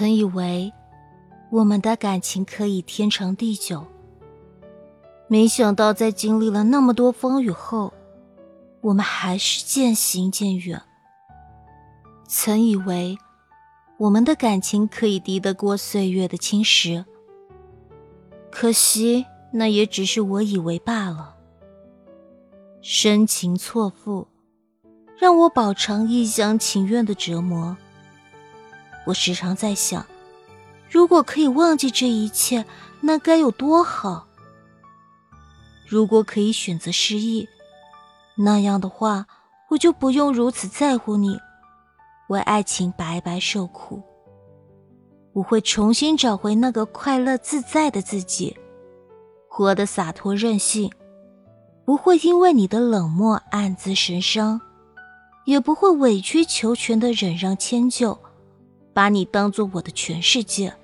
曾以为我们的感情可以天长地久，没想到在经历了那么多风雨后，我们还是渐行渐远。曾以为我们的感情可以敌得过岁月的侵蚀，可惜那也只是我以为罢了。深情错付，让我饱尝一厢情愿的折磨。我时常在想，如果可以忘记这一切，那该有多好。如果可以选择失忆，那样的话，我就不用如此在乎你，为爱情白白受苦。我会重新找回那个快乐自在的自己，活得洒脱任性，不会因为你的冷漠暗自神伤，也不会委曲求全的忍让迁就。把你当做我的全世界，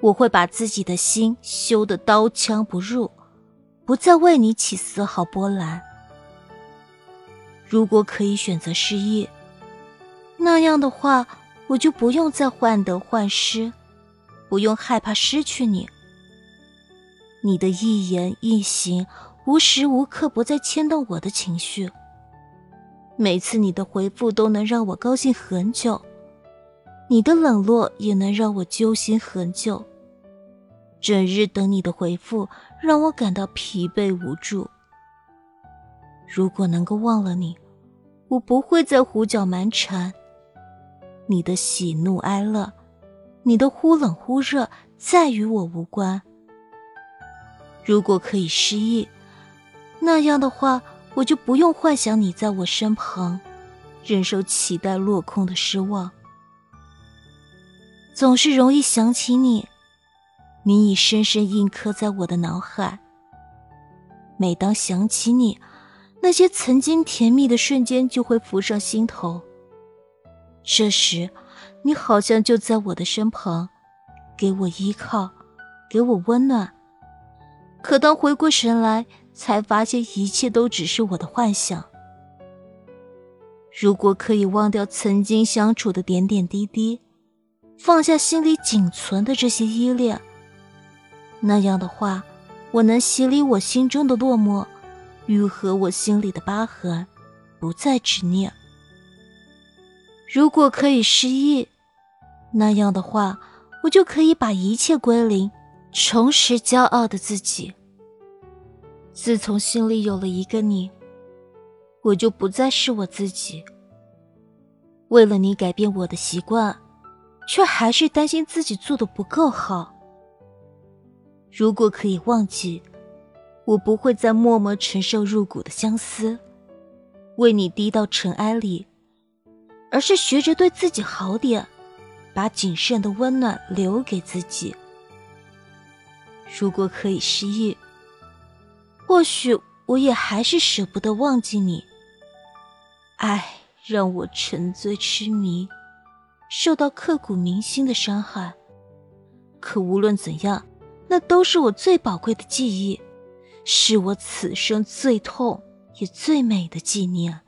我会把自己的心修得刀枪不入，不再为你起丝毫波澜。如果可以选择失忆，那样的话，我就不用再患得患失，不用害怕失去你。你的一言一行，无时无刻不在牵动我的情绪。每次你的回复都能让我高兴很久。你的冷落也能让我揪心很久，整日等你的回复，让我感到疲惫无助。如果能够忘了你，我不会再胡搅蛮缠。你的喜怒哀乐，你的忽冷忽热，再与我无关。如果可以失忆，那样的话，我就不用幻想你在我身旁，忍受期待落空的失望。总是容易想起你，你已深深印刻在我的脑海。每当想起你，那些曾经甜蜜的瞬间就会浮上心头。这时，你好像就在我的身旁，给我依靠，给我温暖。可当回过神来，才发现一切都只是我的幻想。如果可以忘掉曾经相处的点点滴滴。放下心里仅存的这些依恋，那样的话，我能洗礼我心中的落寞，愈合我心里的疤痕，不再执念。如果可以失忆，那样的话，我就可以把一切归零，重拾骄傲的自己。自从心里有了一个你，我就不再是我自己。为了你改变我的习惯。却还是担心自己做的不够好。如果可以忘记，我不会再默默承受入骨的相思，为你低到尘埃里，而是学着对自己好点，把仅剩的温暖留给自己。如果可以失忆，或许我也还是舍不得忘记你。爱让我沉醉痴迷。受到刻骨铭心的伤害，可无论怎样，那都是我最宝贵的记忆，是我此生最痛也最美的纪念。